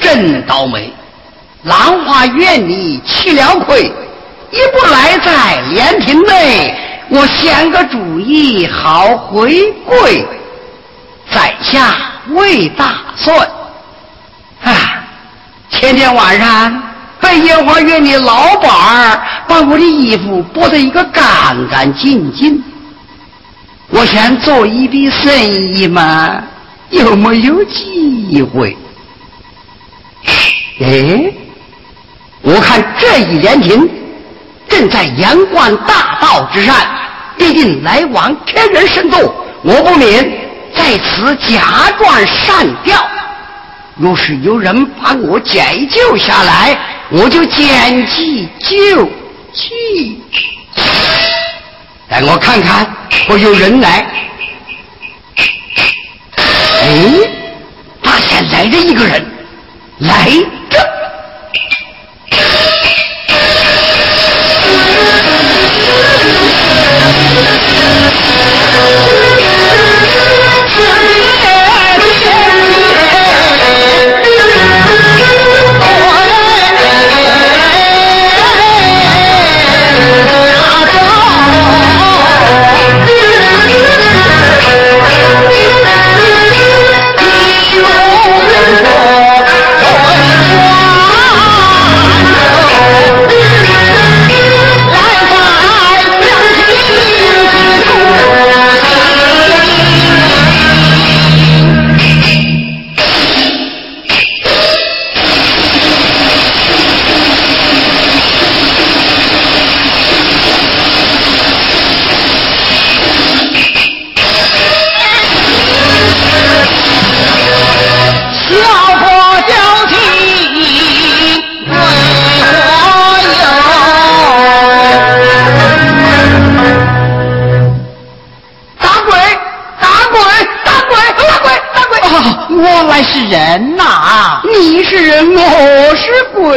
真倒霉。兰花院里吃了亏，一不赖在莲亭内。我想个主意好回归，在下魏大算。啊，前天晚上被烟花院的老板儿把我的衣服剥得一个干干净净。我想做一笔生意嘛，有没有机会？哎，我看这一连亭正在阳关大道之上，必定来往天人甚多。我不免在此假装上吊。若是有人把我解救下来，我就捡起救去。带我看看，我有人来。哎，发现来了一个人，来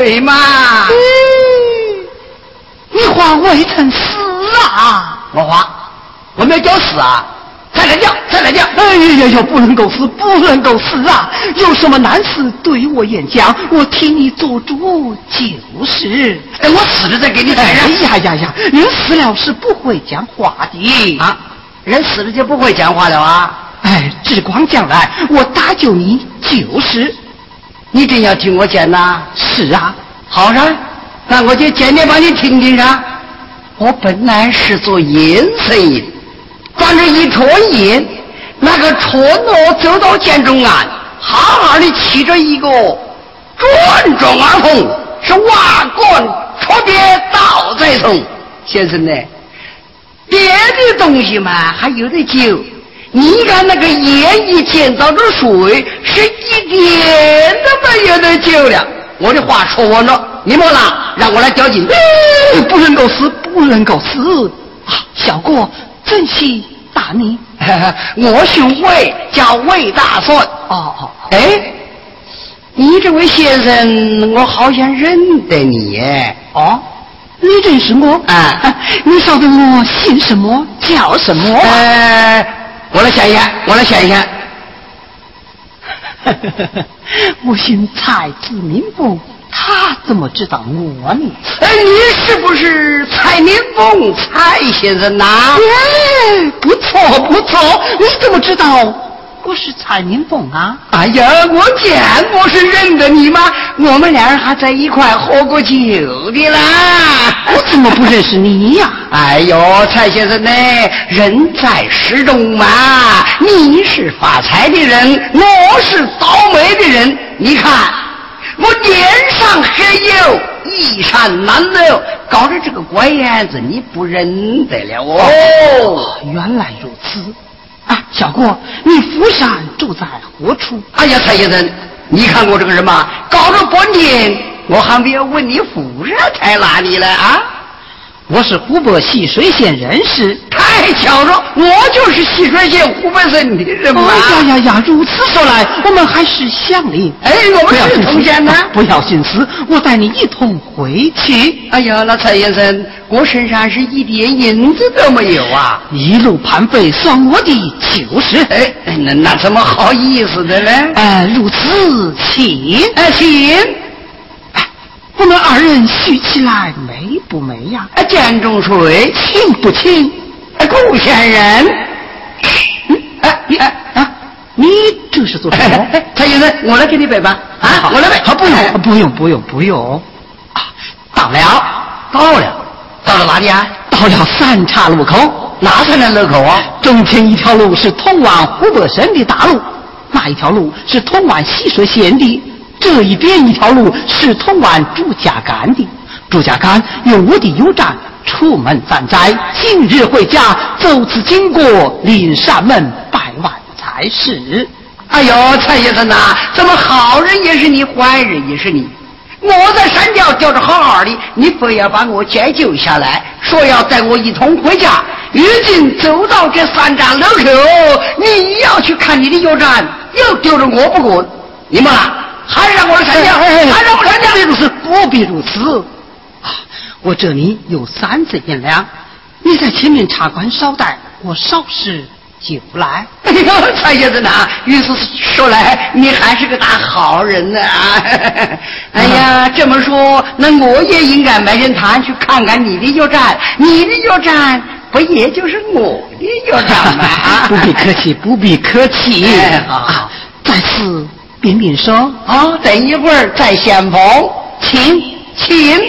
是鬼嘛？你话未曾死啊？我话，我没有叫死啊！再来叫，再来叫！哎呀呀，不能够死，不能够死啊！有什么难事对我演讲，我替你做主就是。哎，我死了再给你抬上。哎呀呀呀，人死了是不会讲话的啊！人死了就不会讲话了啊！哎，只光将来我搭救你就是，你真要听我讲呐？是啊，好噻，那我就讲点帮你听听噻。我本来是做盐生意，反正一ထွက်盐，那个车诺走到建中岸，好好的骑着一个转转二红，是瓦管车别倒在从。先生呢，别的东西嘛还有得救。你看那个盐一天遭着水，是一点都没有得救了。我的话说完了，你莫拉，让我来交警。不能够死，不能够死啊！小郭，正西打你。我姓魏，叫魏大顺。哦哦，哎，你这位先生，我好像认得你耶。哦，你认识我？啊，你晓得我姓什么，叫什么？呃。我来想一下，我来想一下。我姓蔡，字明凤，他怎么知道我呢？哎，你是不是蔡明凤，蔡先生呐？哎，不错不错，你怎么知道？我是蔡明凤啊！哎呀，我见不是认得你吗？我们俩人还在一块喝过酒的啦！我怎么不认识你呀？哎呦，蔡先生呢？人在诗中嘛。你是发财的人，我是倒霉的人。你看，我脸上黑油衣衫褴褛，搞得这个怪样子，你不认得了哦？原来如此。啊小郭，你府上住在何处？哎呀，蔡先生，你看过这个人吗，搞了半天，我还没有问你府上在哪里呢啊？我是湖北浠水县人士。太巧了，我就是浠水县湖北省的人嘛。呀呀呀！如此说来，我们还是乡邻。哎，我们是同乡呢。不要心思，我带你一同回去。哎呀，那蔡先生，我身上是一点银子都没有啊！一路盘费，算我的就是。哎，那那怎么好意思的呢？哎，如此，请，哎，请。我们二人许起来美不美呀？哎，见中水，亲不亲？哎，顾先人，哎，你哎啊，你这是做什么？蔡先生，我来给你背吧。啊，我来背。啊，不用，不用，不用，不用。啊，到了，到了，到了哪里啊？到了三岔路口。哪三岔路口啊？中间一条路是通往湖北省的大路，那一条路是通往浠水县的。这一边一条路是通往朱家干的，朱家干有我的油站出门犯灾，今日回家，走此经过临山门拜完才是。哎呦，蔡先生呐，怎么好人也是你，坏人也是你？我在山脚吊着好好的，你非要把我解救下来，说要带我一同回家。如今走到这三站路口，你要去看你的油站，又丢着我不管，你们。还让我来参加，还让我参加，不必如此，不必如此。我这里有三子银两，你在前面茶馆稍待，我稍事就来。哎呦，蔡先生呐，于是说来，你还是个大好人呢。哎呀，这么说，那我也应该买点炭去看看你的药站，你的药站不也就是我的药站吗？不必客气，不必客气。好，在此。禀禀说啊，等一会儿在先锋，请请。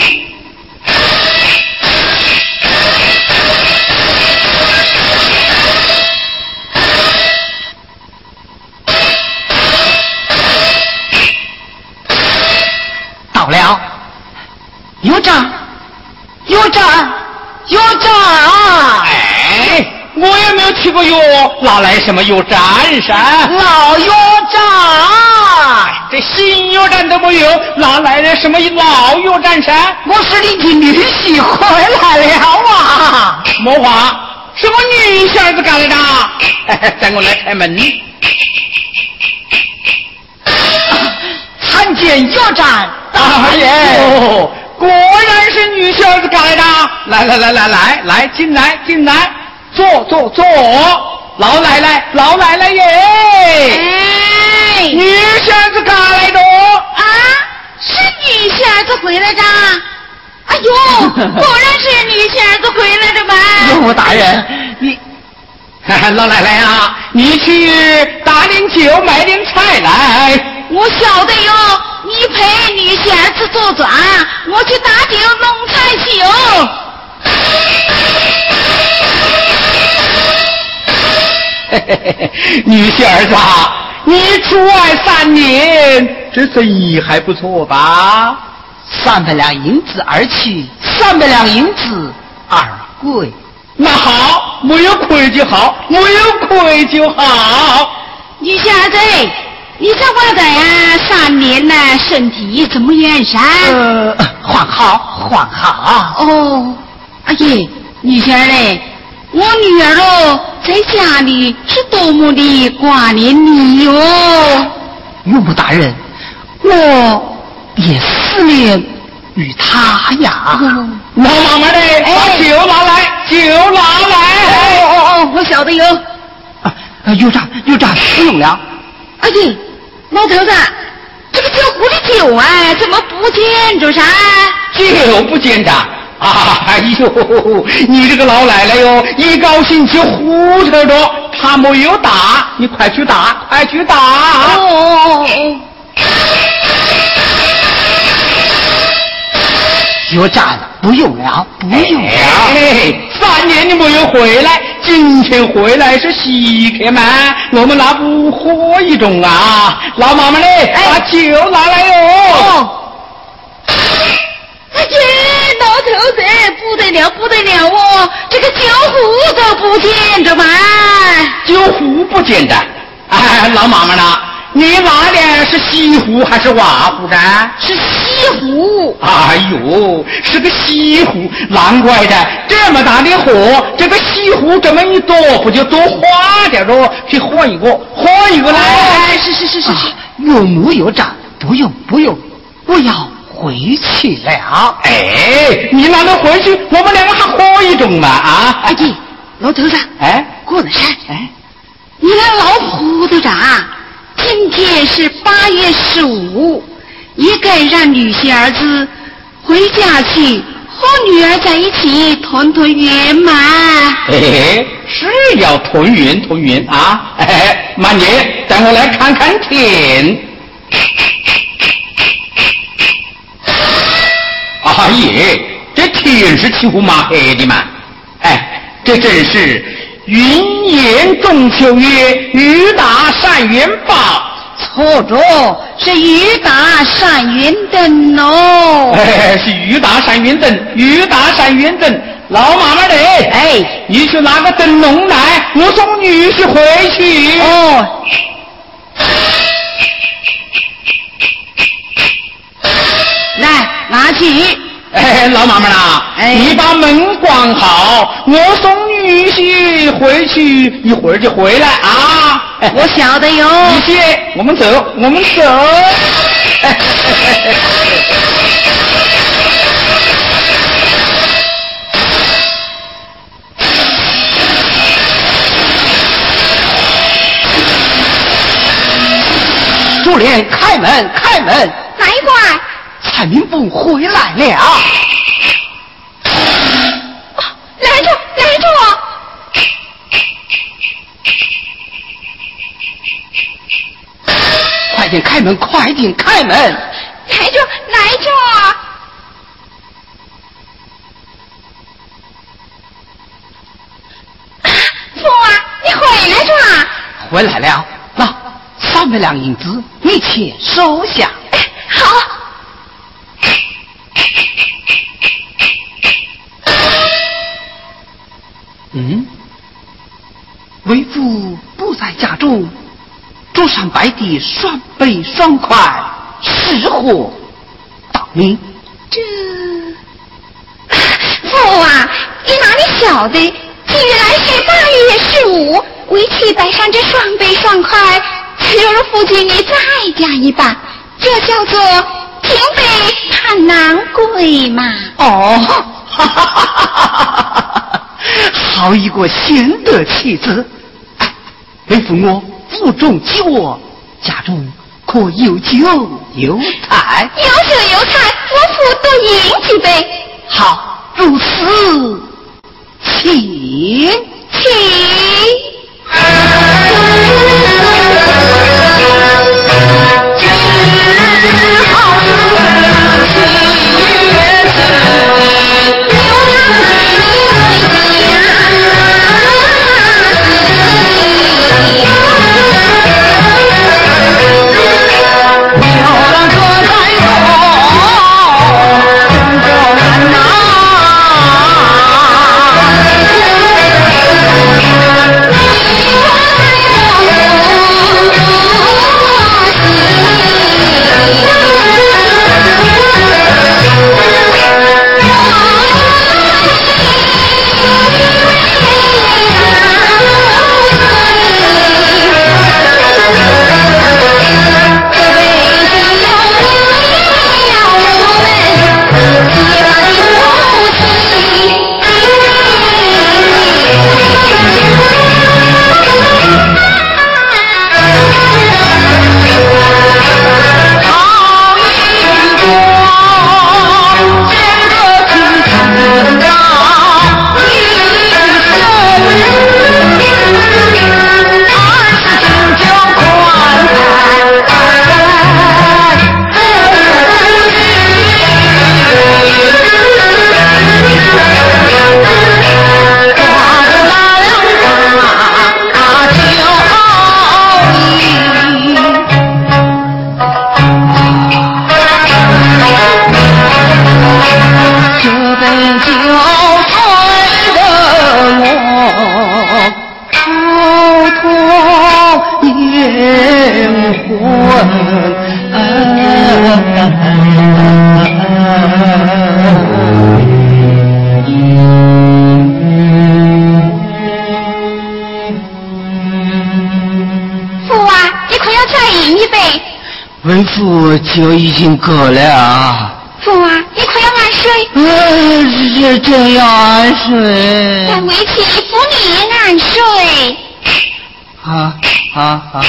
到了，有账，有账，有账。哎。我也没有提过药，哪来什么有站噻？老药新药站都没有，哪来的什么老药站噻？我是你的女婿回来了啊！莫话，什么女婿儿子干的。等我来开门。参见药站大爷。哦，果然是女婿儿子干的。来来来来来来，进来进来。坐坐坐，老奶奶，老奶奶耶！哎，女仙子赶来的啊，是女仙子回来的。哎呦，果然是女仙子回来的嘛！哟，大人，你，老奶奶啊，你去打点酒，买点菜来。我晓得哟，你陪女仙子坐庄，我去打酒弄菜酒。女婿儿子，你出外三年，这生意还不错吧？三百两银子而去，三百两银子而归。那好，没有亏就好，没有亏就好。女婿儿子，你这娃子呀，三年呢，身体怎么样噻？呃，还好，还好。哦，阿姨，女婿儿嘞。我女儿哦，在家里是多么的挂念你哟！岳母大人，我也思念与他呀。老妈妈的，把酒拿来，酒拿来。哦哦哦，我晓得哟。啊，有账有账，不用了。哎呀，老头子，这个酒壶的酒啊，怎么不见着噻？酒不见着。哎呦，你这个老奶奶哟，一高兴就胡扯着，他没有打，你快去打，快去打！哦，有账了，不用了，不用了。三年你没有回来，今天回来是稀客嘛，我们那不喝一盅啊？老妈妈嘞，把酒拿来哟。老头子不得了，不得了哦！这个酒壶都不见着嘛，酒壶不见着。哎，老妈妈呢？你拿的是西湖还是瓦湖呢？是西湖。哎呦，是个西湖，难怪的，这么大的河，这个西湖这么一多，不就多花点喽？去喝一个，喝一个来。哎，是是是是，有木有账，不用不用，我要回去了。哎，你哪能回去？我们两个还喝一盅嘛啊！阿弟，老头子，哎，过了山。哎，你那老糊涂账。今天是八月十五，也该让女婿儿子回家去和女儿在一起团团圆嘛。哎，是要团圆团圆啊！哎，慢点，带我来看看天。阿爷，这天是漆糊麻黑的嘛？哎，这真是。云言中秋月，雨打山云报。错着，是雨打山云灯哦。哎，是雨打山云灯，雨打山云灯。老妈妈的，哎，你去拿个灯笼来，我送女婿回去。哦。拿起。哎，老妈妈啦，你把门关好，我送女婿回去，一会儿就回来啊！我晓得哟。女婿，我们走，我们走。主 蔡明凤回来了，来着，来着！快点开门，快点开门！来着，来着！父啊，你回来着？回来了，那三百两银子，你且收下。中，桌上摆的双杯双筷，是何道理？这父啊，你哪里晓得？今日来是八月十五，为妻摆上这双杯双筷，今日父亲你再加一半，这叫做平辈盼难归嘛。哦，哈哈哈哈哈哈！好一个贤德妻子！哎，为父我负重饥饿，家中可有酒有菜？有酒有菜，我父多饮几杯。好，如此，请请。腹就已经够了啊！父啊，你快要安睡。呃，这这要安睡。但为妻扶你安睡。啊啊啊！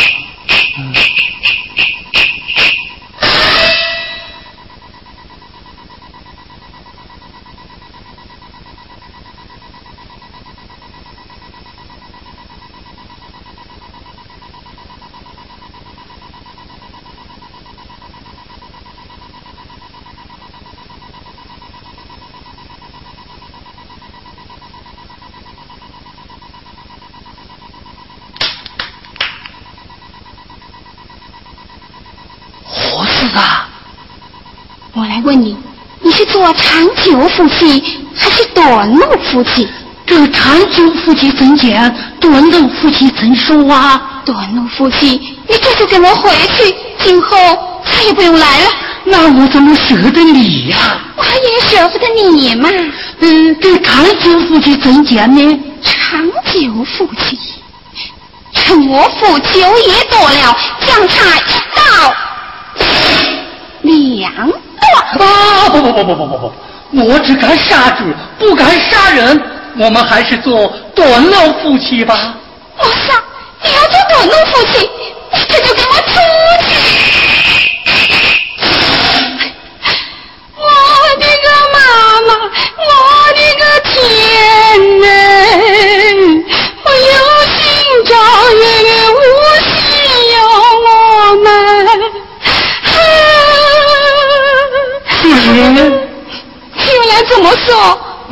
做长久夫妻还是短路夫妻？这长久夫妻怎讲？短路夫妻怎说啊？短路夫妻，你这就跟我回去，今后再也不用来了。那我怎么舍得你呀？我也舍不得你嘛。嗯，这长久夫妻怎讲呢？长久夫妻，趁我父酒也多了，将差一道两。啊！不不不不不不不！我只敢杀猪，不敢杀人。我们还是做短路夫妻吧。我操！你要做短路夫妻，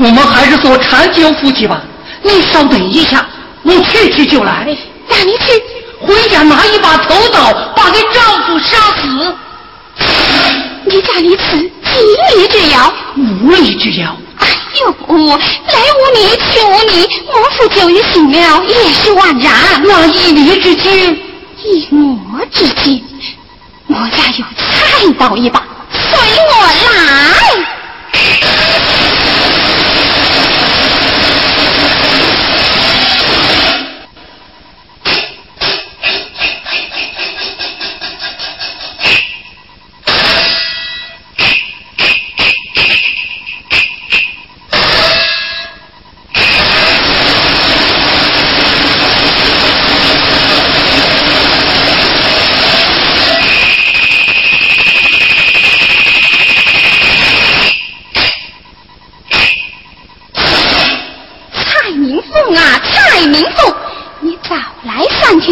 我们还是做长久夫妻吧。你稍等一下，我去去就来。那你去回家拿一把头刀，把你丈夫杀死。你家里此几里之遥？五里之遥。哎呦，来无你去无你，我父久于醒了，也是枉然。那一里之间，一魔之间，我家有菜刀一把。随我来。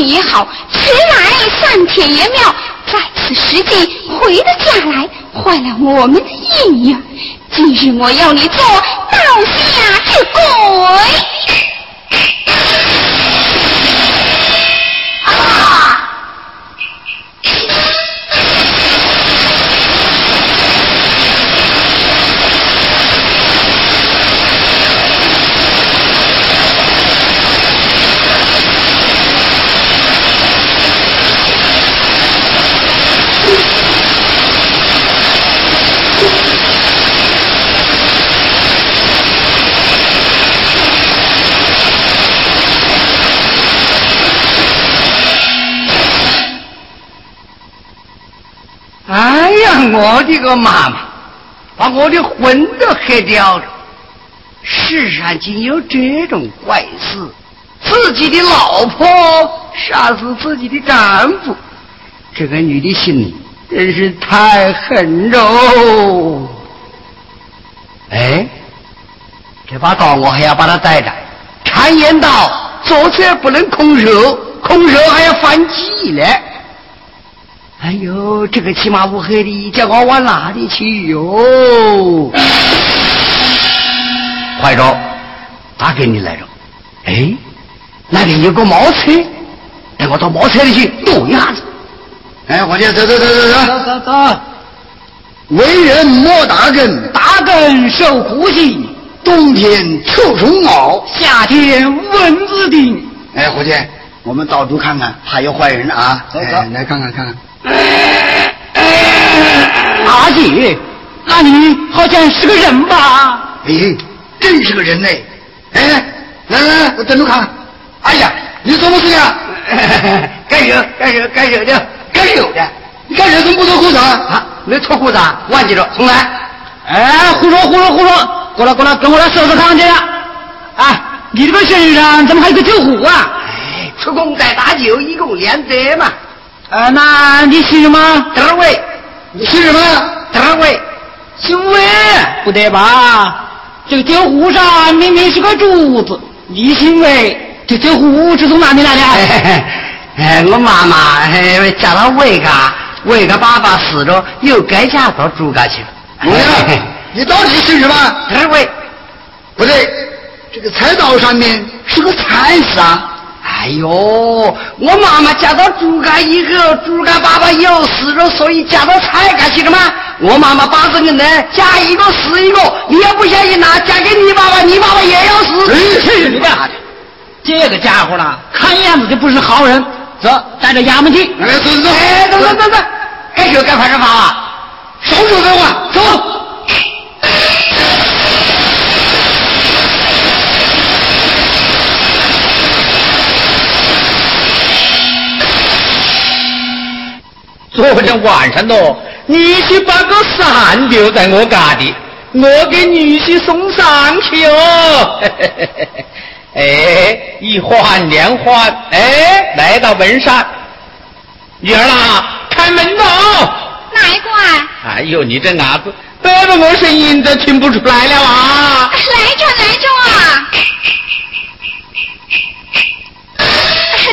也好，迟来三天也妙。在此时机回了家来，坏了我们的姻缘。今日我要你做我的个妈妈，把我的魂都黑掉了！世上竟有这种怪事！自己的老婆杀死自己的丈夫，这个女的心真是太狠喽！哎，这把刀我还要把它带着。常言道，做贼不能空手，空手还要反击嘞。哎呦，这个骑马乌黑的，叫我往哪里去哟？快着，打给你来着。哎，那里有个茅厕，带我到茅厕里去躲一下子。哎，伙计，走走走走走走走。为人莫打根，打根受苦心。冬天臭虫咬，夏天蚊子叮。哎，伙计，我们到处看看，怕有坏人啊。走走，来看看看看。阿姐，那你好像是个人吧？哎，真是个人呢！哎，来来来，我等着看。哎呀，你什么事呀？该有该有该有的，该有的。你看这怎么不脱裤子啊？没脱裤子，忘记了，重来。哎，胡说胡说胡说！过来过来，跟我来收拾看去。啊，你这个身上怎么还有个酒壶啊？哎，出工在大酒，一共两百嘛。呃，那你姓什么？德伟。你姓什么？德伟。姓魏？不对吧？这个酒壶上明明是个柱子，你姓魏，这酒壶是从哪里来的？哎，我妈妈哎嫁到魏家，魏家爸爸死了，又改嫁到朱家去了。我呀，你到底姓什么？德伟。不对，这个菜刀上面是个菜字啊。哎呦，我妈妈嫁到猪家以后，猪家爸爸又死了，所以嫁到菜家去了吗？我妈妈八字硬的，嫁一个死一个。你要不相信那嫁给你爸爸，你爸爸也要死。去你干啥去！这个家伙呢，看样子就不是好人。走，带着衙门去。哎，走走走，哎，走走走走，该说该发就发啊，少说废话，走。昨天晚上喏，女婿把个伞留在我家里，我给女婿送上去哦。哎，一环两环，哎，来到门上，女儿啦，开门喽！哪一关？哎呦，你这伢子，伯伯我声音都听不出来了啊！来着来着啊！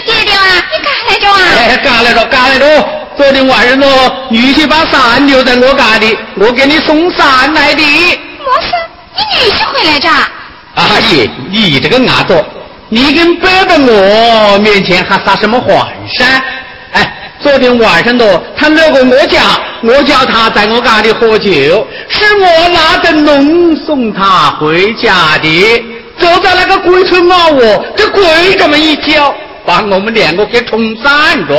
爹爹啊，你干来着啊？哎，干来着，干来着。昨天晚上哦，女婿把伞留在我家里，我给你送伞来的。没事，你女婿回来着？阿姨，你这个伢子，你跟伯伯我面前还撒什么谎噻？哎，昨天晚上喏，他来过我家，我叫他在我家里喝酒，是我拿灯笼送他回家的。走到那个鬼村老窝，这鬼这么一叫，把我们两个给冲散着。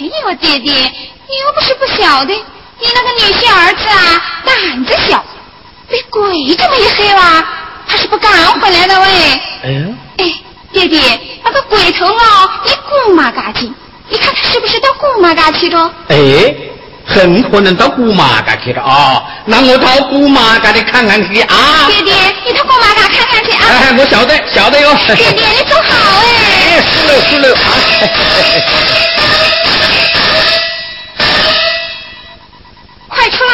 哎呦，爹爹，你又不是不晓得，你那个女婿儿子啊，胆子小，被鬼这么一黑哇，他是不敢回来的喂。哎哎，爹爹，那个鬼头哦，你姑妈家去，你看他是不是到姑妈家去了？哎，很可能到姑妈家去了啊！那我到姑妈家里看看去啊！爹爹，你到姑妈家看看去啊！哎，我晓得，晓得哟。爹爹，你走好哎！哎，是了，是了啊！快 出来！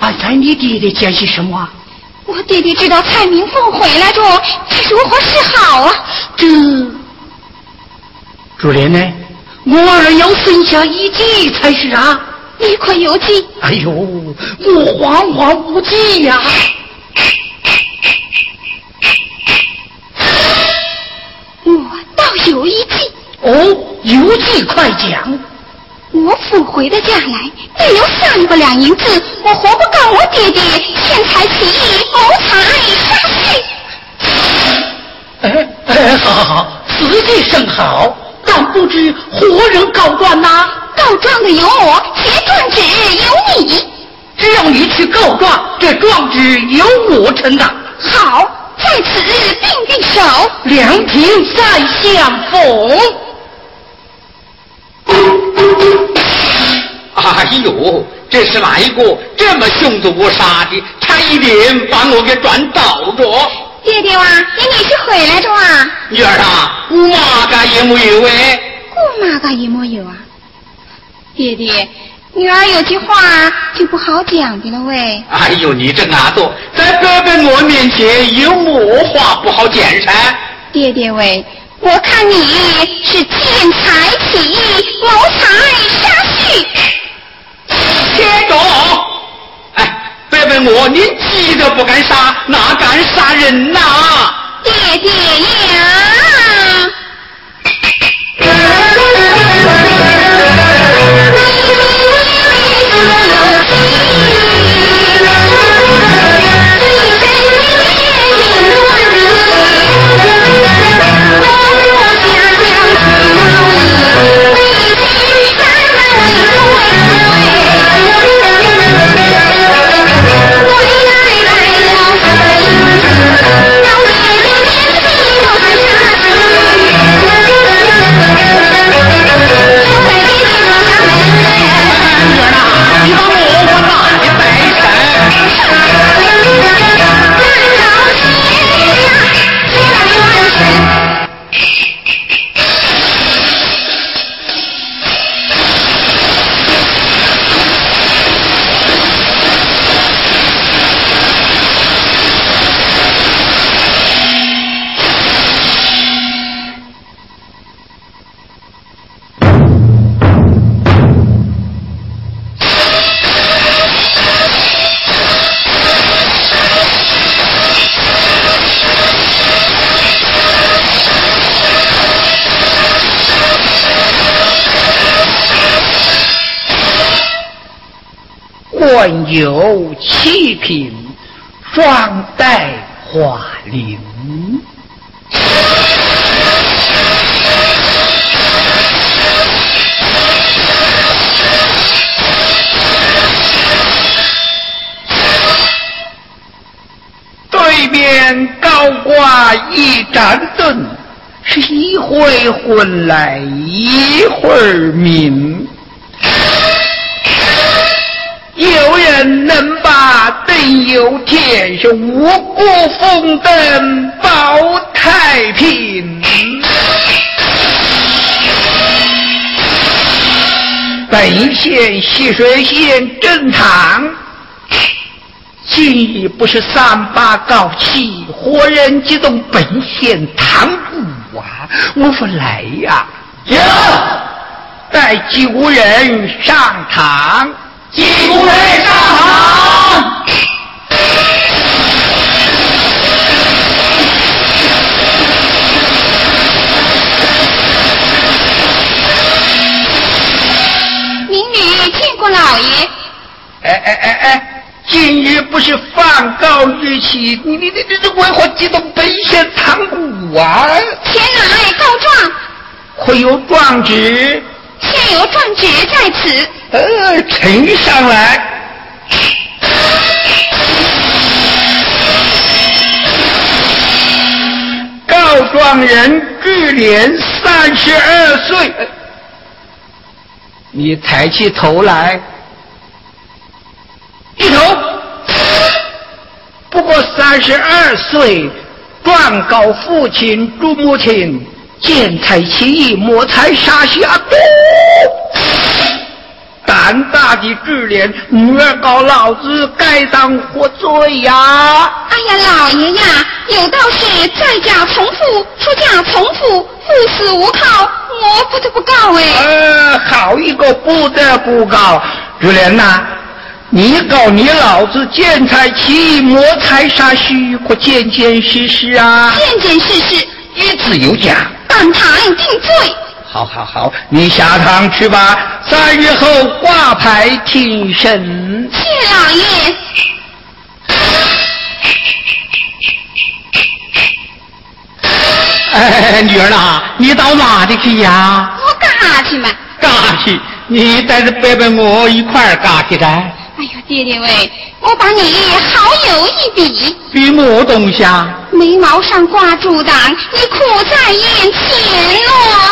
刚才你弟弟讲些什么？我弟弟知道蔡明凤回来着，这如何是好啊？这主人呢？我儿要生下一计才是啊！你快有计！哎呦，我惶惶无计呀！我倒有一计。哦，有计快讲。我府回的家来，得有三百两银子，我活不告我爹爹骗财起意，谋财杀婿。哎哎，好好好，此计甚好，但不知何人告状呐？告状的有我，写状纸有你。只要你去告状，这状纸由我承担。好，在此并并手，良平再相逢。哎呦，这是哪一个这么凶毒无杀的，差一点把我给转倒着？爹爹啊，你女婿回来着啊？女儿啊，姑妈家也没有哎。姑妈家也没有啊？爹爹，女儿有句话就不好讲的了喂。哎呦，你这伢子，在哥哥我面前有么话不好讲噻？爹爹喂。我看你是见财起意，谋财杀婿。天狗，哎，别问我，你急着不敢杀，哪敢杀人呐？爹爹呀！混有七品，双带花翎。对面高挂一盏灯，是一会昏来一会儿明。有人能把灯有天，是五谷丰登保太平。本县溪水县正堂，今已不是三八高七，活人激动本县堂鼓啊！我说来呀，有，带几无人上堂。几户人上好。民女见过老爷。哎哎哎哎，今日不是放告日期，你你你你为何激动奔现堂屋啊？前来告状。会有状纸？现有状纸在此。呃，呈上来。告状人智莲，三十二岁。你抬起头来，低头。不过三十二岁，状告父亲、朱母亲见财起意，谋财杀下。胆大的智莲，女儿告老子该当何罪呀！哎呀，老爷呀，有道是在家从父，出嫁从父，父死无靠，我不得不告哎。呃，好一个不得不告！智莲呐，你告你老子见财起意，谋财杀须，可见见实实啊？见见实实，一字有假，当堂定罪。好好好，你下堂去吧，三日后挂牌听审。谢老爷。哎，女儿呐，你到哪里去呀？我干啥去嘛？干去？你带着伯伯我一块儿干去噻？哎呀，爹爹喂，我把你好友一比。比么东西啊？眉毛上挂珠档，你苦在眼前咯。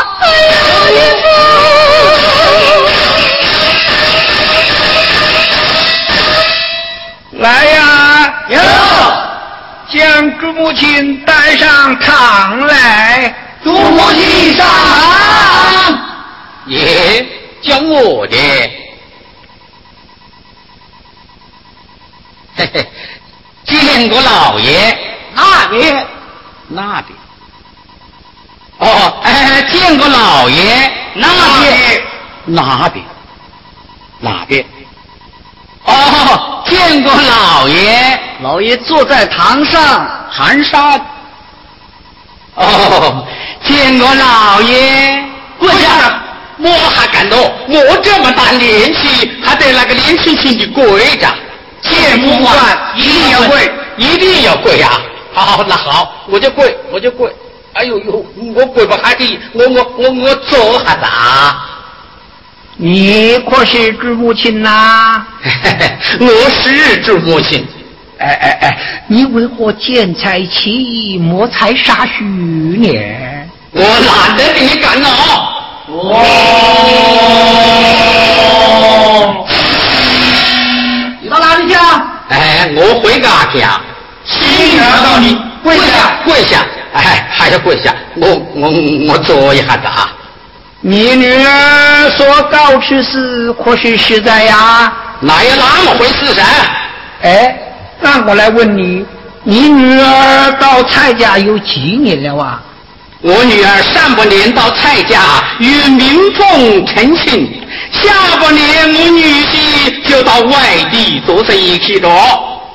将朱母亲带上堂来。朱母亲上堂。耶，叫我的。嘿嘿，见过老爷，那边，那边。哦，哎，见过老爷，那边，哪边？哪边？哦，见过老爷，老爷坐在堂上，寒沙。哦，见过老爷，跪下。我还敢动？我这么大年纪，还得那个年轻轻的跪着。见不惯，一定要跪，一定要跪呀！好，那好，我就跪，我就跪。哎呦呦，我跪不下去，我我我我坐下子。你可是朱母亲呐？我是朱母亲。哎哎哎，你为何见财起意，谋财杀须呢？我懒得跟你干了。哦。到哪里去啊？哎，我回家去啊。请女儿到你跪下，跪下。哎，还要跪下。我我我坐一下子啊。你女儿说告之事可是实在呀？哪有那么回事噻？哎，那我来问你，你女儿到蔡家有几年了啊？我女儿上半年到蔡家与明凤成亲，下半年我女婿就到外地做生意去了。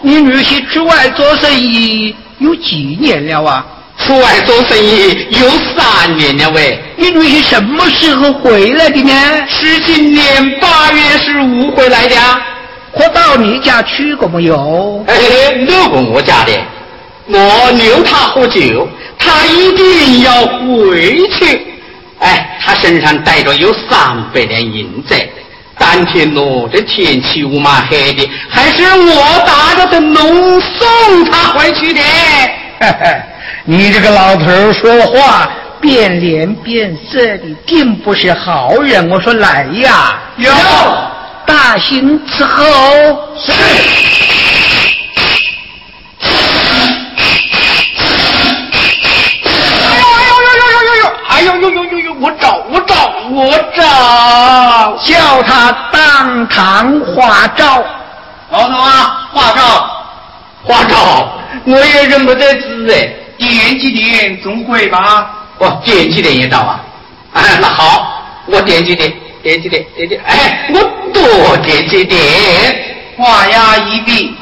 你女婿出外做生意有几年了啊？出外做生意有三年了喂。你女婿什么时候回来的呢？是今年八月十五回来的。可到你家去过没有？哎，路过我家的，我留他喝酒，他一定要回去。哎，他身上带着有三百两银子。当天喏，这天气乌麻黑的，还是我打着灯笼送他回去的。你这个老头说话变脸变色的，并不是好人。我说来呀，有大刑伺候。是。哎呦呦呦呦呦！我找我找我找，叫他当堂画照。老头啊，画照，画照，我也认不得字哎。点几点总会吧？哦，点几点也到啊？哎，那好，我点几点？点几点？点几？哎，我多点几点？画押一笔，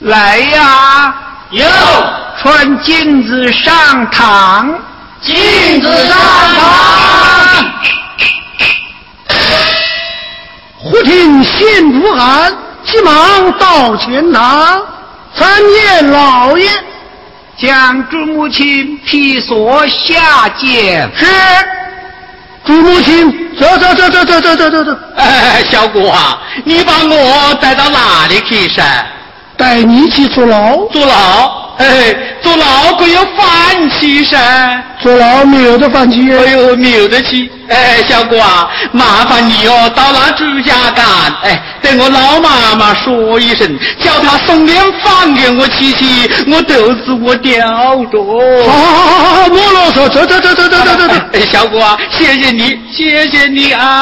来呀，有穿镜子上堂。镜子上堂，忽听县主喊，急忙到前堂，参见老爷，将朱母亲披锁下监。是，朱母亲，走走走走走走走走走。哎，小姑啊，你把我带到哪里去噻？带你去坐牢？坐牢？哎，坐牢可有饭吃噻？坐牢没有的饭吃？哎呦，没有的吃。哎，小哥啊，麻烦你哦，到那朱家干，哎，对我老妈妈说一声，叫她送点饭给我吃吃，我肚子我吊着。好好好好好，莫啰嗦，走走走走走走走走。小哥啊，谢谢你，谢谢你啊。